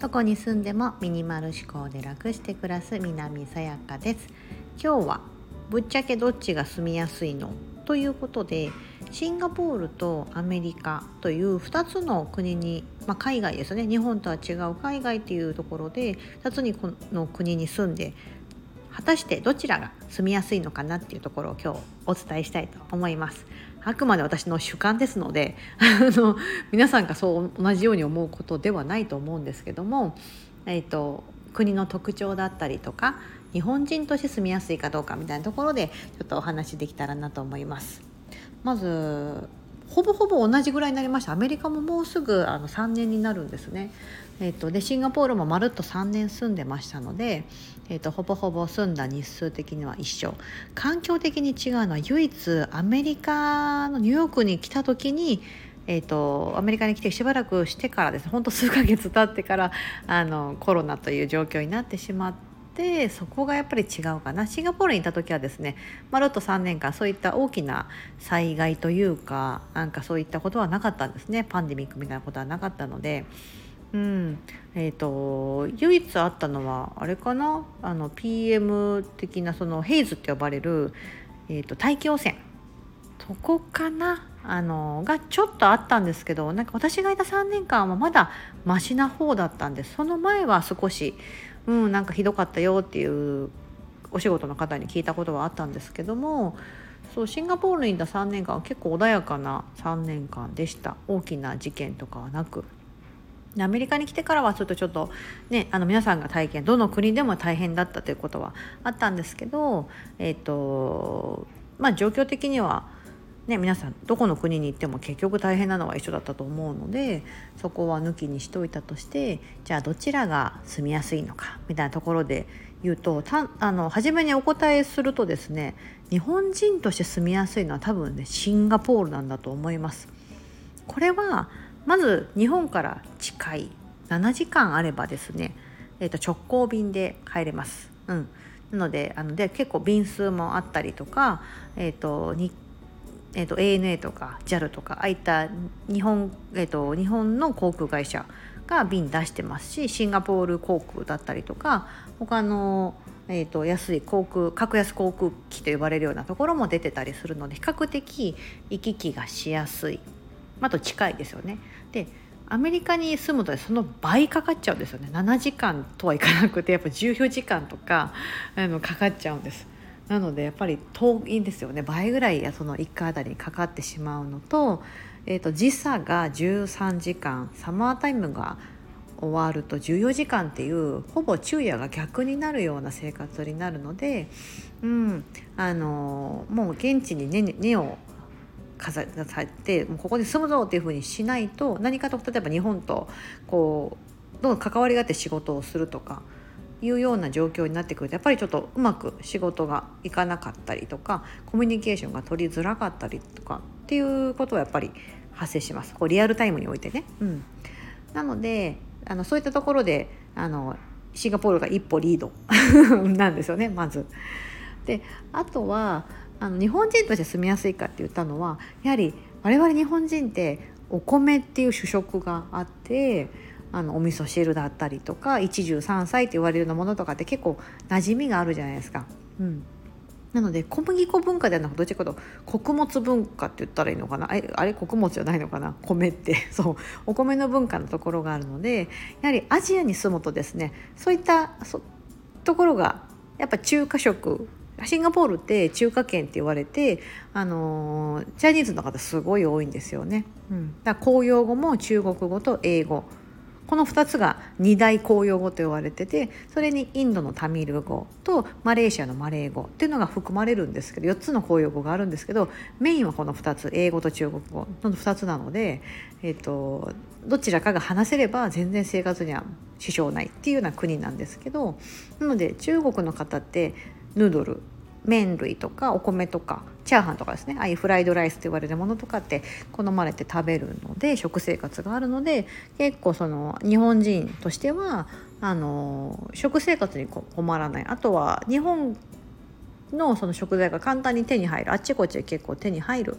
どこに住んでもミニマル思考で楽して暮らす南さやかです今日はぶっちゃけどっちが住みやすいのということでシンガポールとアメリカという2つの国に、まあ、海外ですね日本とは違う海外というところで2つにこの国に住んで果たしてどちらが住みやすいのかなっていうところを今日お伝えしたいと思います。あくまで私の主観ですので あの皆さんがそう同じように思うことではないと思うんですけども、えーと、国の特徴だったりとか日本人として住みやすいかどうかみたいなところでちょっとお話できたらなと思います。まずほぼほぼ同じぐらいになりましたアメリカももうすぐあの3年になるんですね。えーと、でシンガポールもまるっと3年住んでましたので、えーと、ほぼほぼ住んだ日数的には一緒。環境的に違うのは唯一アメリカのニューヨークに来た時にえーと、アメリカに来てしばらくしてからです。ねほんと数ヶ月経ってからあのコロナという状況になってしまってそこがやっぱり違うかな。シンガポールにいた時はですねまるっと3年間そういった大きな災害というかなんかそういったことはなかったんですね。パンデミックみたいなことはなかったので。うん。えーと、唯一あったのはあれかな？あの PM 的なそのヘイズって呼ばれる、えーと、大気汚染。そこかな？あのがちょっとあったんですけどなんか私がいた3年間はまだマシな方だったんですその前は少し、うん、なんかひどかったよっていうお仕事の方に聞いたことはあったんですけどもそうシンガポールにいた3年間は結構穏やかな3年間でした。大きな事件とかはなく。アメリカに来てからはちょっとちょっとねあの皆さんが体験どの国でも大変だったということはあったんですけどえっ、ー、とまあ状況的にはね、皆さんどこの国に行っても結局大変なのは一緒だったと思うのでそこは抜きにしといたとしてじゃあどちらが住みやすいのかみたいなところで言うとたあの初めにお答えするとですね日本人として住みやすいのは多分ねシンガポールなんだと思います。これはまず日本から近い7時間あればですね、えー、と直行便で帰れます。うん、なのであので結構便数もあったりとか、えーと日えーと、ANA とか JAL とかああいった日本,、えーと、日本の航空会社が便出してますしシンガポール航空だったりとか他の、えーと安い航空格安航空機と呼ばれるようなところも出てたりするので比較的行き来がしやすいあと近いですよね。でアメリカに住むとその倍かかっちゃうんですよね。7時間とはいかなくてやっぱ14時間とかあのかかっちゃうんです。なのでやっぱり遠いんですよね。倍ぐらいその1回あたりにかかってしまうのと,、えーと、時差が13時間サマータイムが終わると14時間っていうほぼ昼夜が逆になるような生活になるので、うん、あのもう現地に根、ね、飾ってもうここに住むぞっていうふうにしないと何かと例えば日本とこうどんどん関わりがあって仕事をするとかいうような状況になってくるとやっぱりちょっとうまく仕事がいかなかったりとかコミュニケーションが取りづらかったりとかっていうことはやっぱり発生しますこうリアルタイムにおいてね。うん、なのであのそういったところであのシンガポールが一歩リード なんですよねまず。であとはあの日本人として住みやすいかって言ったのはやはり我々日本人ってお米っていう主食があってあのお味噌汁だったりとか一汁三菜って言われるようなものとかって結構馴染みがあるじゃないですか。うん。なので小麦粉文化ではなくどっちかというと穀物文化って言ったらいいのかな？あれ？穀物じゃないのかな？米って。そう。お米の文化のところがあるのでやはりアジアに住むとですねそういったところがやっぱ中華食シンガポールって中華圏って言われて、あのチャイニーズの方すごい多いんですよね。うん、だから公用語も中国語と英語。この2つが二大公用語と言われててそれにインドのタミル語とマレーシアのマレー語っていうのが含まれるんですけど4つの公用語があるんですけどメインはこの2つ英語と中国語の2つなので、えーとどちらかが話せれば全然生活には支障ないっていうような国なんですけどなので中国の方ってヌードル。麺類とかお米とかチャーハンとかですね。ああいうフライドライスって言われるものとかって好まれて食べるので食生活があるので結構その日本人としてはあの食生活に困らない。あとは日本のその食材が簡単に手に入る。あっちこっちで結構手に入る。っ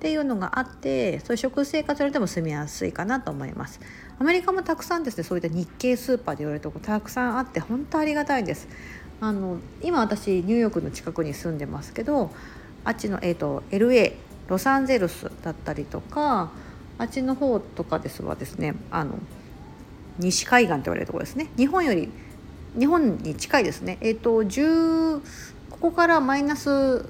っていうのがあってそういう食生活よりでも住みやすいかなと思います。アメリカもたくさんですね。そういった日系スーパーで言われるとこたくさんあって本当ありがたいです。あの今私ニューヨークの近くに住んでますけどあっちの、えーと、LA ロサンゼルスだったりとかあっちの方とかですはですねあの西海岸と言われるところですね。日本より日本に近いですね。えっ、ー、と10ここからマイナス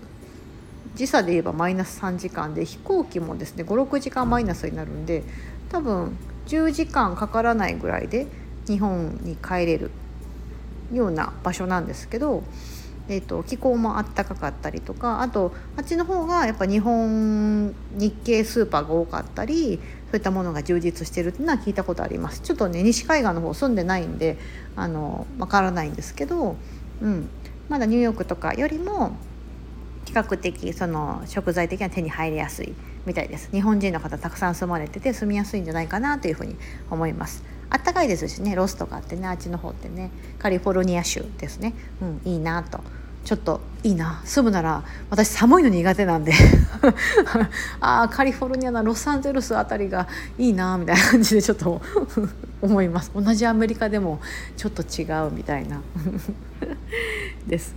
時差で言えばマイナス3時間で飛行機もですね56時間マイナスになるんで多分10時間かからないぐらいで日本に帰れる。ような場所なんですけど、えーと、気候もあったかかったりとかあとあっちの方がやっぱ日本日系スーパーが多かったりそういったものが充実してるっていうのは聞いたことあります。ちょっとね西海岸の方住んでないんであの分からないんですけど、うん、まだニューヨークとかよりも比較的その食材的には手に入りやすいみたいです。日本人の方たくさん住まれてて住みやすいんじゃないかなというふうに思います。あったかいですしねロスとかってねあっちの方ってねカリフォルニア州ですね。うんいいなと。ちょっといいな。住むなら私寒いの苦手なんで。ああカリフォルニアのロサンゼルスあたりがいいなみたいな感じでちょっと 思います。同じアメリカでもちょっと違うみたいな。です。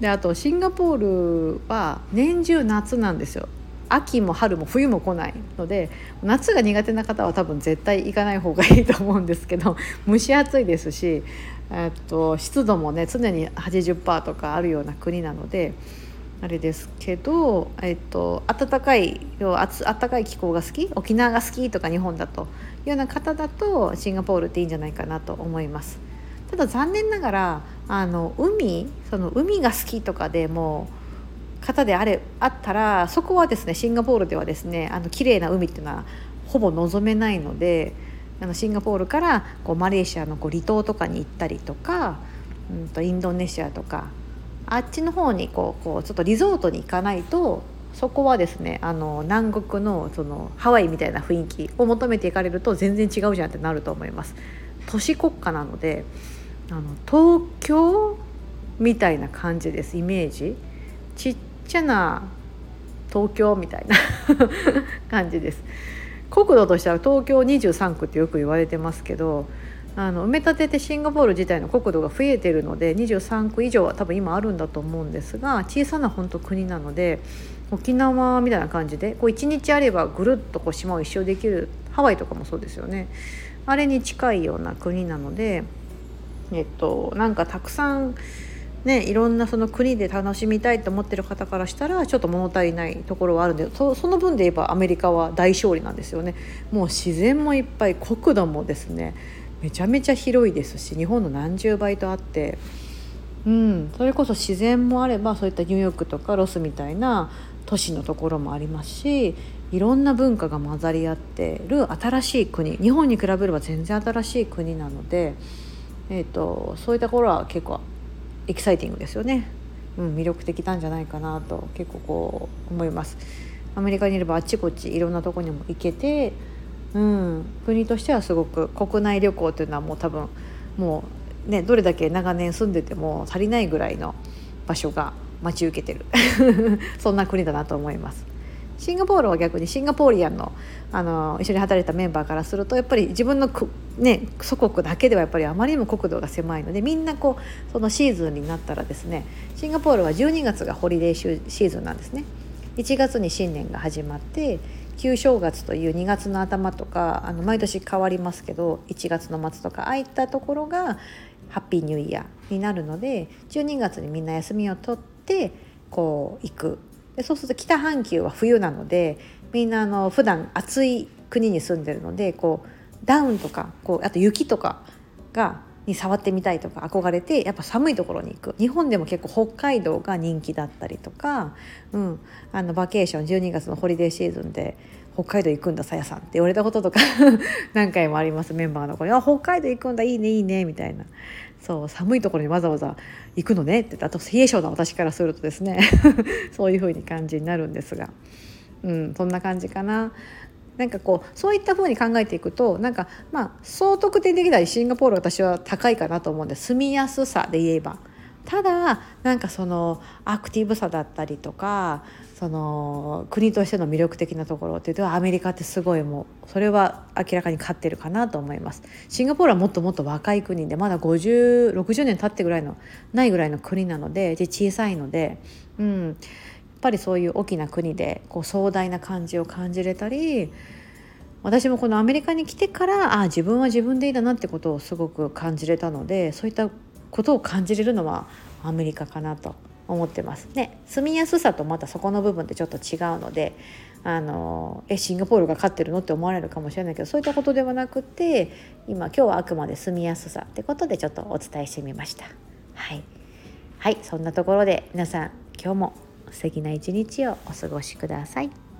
であとシンガポールは年中夏なんですよ。秋も春も冬も来ないので夏が苦手な方は多分絶対行かない方がいいと思うんですけど 蒸し暑いですしえっと湿度もね常に80%とかあるような国なのであれですけど、えっと、暖かい要は暖かい気候が好き？沖縄が好きとか日本だというような方だとシンガポールっていいんじゃないかなと思います。ただ残念ながらあの海その海が好きとかでも方であれあったらそこはですねシンガポールではですねあの綺麗な海っていうのはほぼ望めないのであのシンガポールからこうマレーシアのこう離島とかに行ったりとか、うん、とインドネシアとかあっちの方にこうこうちょっとリゾートに行かないとそこはですねあの南国のそのハワイみたいな雰囲気を求めていかれると全然違うじゃんってなると思います。都市国家なのであの東京みたいな感じですイメージちっちゃな東京みたいな 感じです。国土としては東京23区ってよく言われてますけどあの埋め立ててシンガポール自体の国土が増えてるので23区以上は多分今あるんだと思うんですが小さな本当国なので沖縄みたいな感じでこう1日あればぐるっとこう島を一周できるハワイとかもそうですよね。あれに近いような国なのでえっとなんかたくさんね、いろんなその国で楽しみたいと思ってる方からしたらちょっと物足りないところはあるんでその分で言えばアメリカは大勝利なんですよね。もう自然もいっぱい国土もですねめちゃめちゃ広いですし日本の何十倍とあって、うん、それこそ自然もあればそういったニューヨークとかロスみたいな都市のところもありますしいろんな文化が混ざり合ってる新しい国日本に比べれば全然新しい国なので、えーと、そういったところは結構エキサイティングですよね、うん、魅力的なんじゃないかなと結構こう思います。アメリカにいればあちこちいろんなとこにも行けて、うん、国としてはすごく国内旅行というのはもう多分もうねどれだけ長年住んでても足りないぐらいの場所が待ち受けてる。そんな国だなと思います。シンガポールは逆にシンガポーリアンのあの一緒に働いたメンバーからするとやっぱり自分のね、祖国だけではやっぱりあまりにも国土が狭いのでみんなこうそのシーズンになったらですねシンガポールは12月がホリデーシーズンなんですね。1月に新年が始まって旧正月という2月の頭とかあの毎年変わりますけど1月の末とかああいったところがハッピーニューイヤーになるので12月にみんな休みを取ってこう行くでそうすると北半球は冬なのでみんなあの普段暑い国に住んでるのでこうダウンとかこうあと雪とかがに触ってみたいとか憧れてやっぱ寒いところに行く。日本でも結構北海道が人気だったりとか、うん、あのバケーション12月のホリデーシーズンで北海道行くんださやさんって言われたこととか 何回もありますメンバーの子に「あ北海道行くんだいいねいいね」みたいな。そう寒いところにわざわざ行くのねってあと冷え性な私からするとですね そういう風に感じになるんですが、うん、そんな感じかな。なんかこうそういった風に考えていくとなんかまあ総得点できないシンガポール私は高いかなと思うんで住みやすさで言えばただなんかそのアクティブさだったりとかその国としての魅力的なところっていうとアメリカってすごいもうそれは明らかに勝ってるかなと思います。シンガポールはもっともっと若い国でまだ5060年経ってぐらいのないぐらいの国なのでで小さいので、うん、やっぱりそういう大きな国でこう壮大な感じを感じれたり私もこのアメリカに来てからあ自分は自分でいいだなってことをすごく感じれたのでそういったことを感じれるのはアメリカかなと思ってます。ね住みやすさとまたそこの部分ってちょっと違うのであのえシンガポールが勝ってるのって思われるかもしれないけどそういったことではなくて今今日はあくまで住みやすさってことでちょっとお伝えしてみました。はい、はい、そんなところで皆さん今日も素敵な一日をお過ごしください。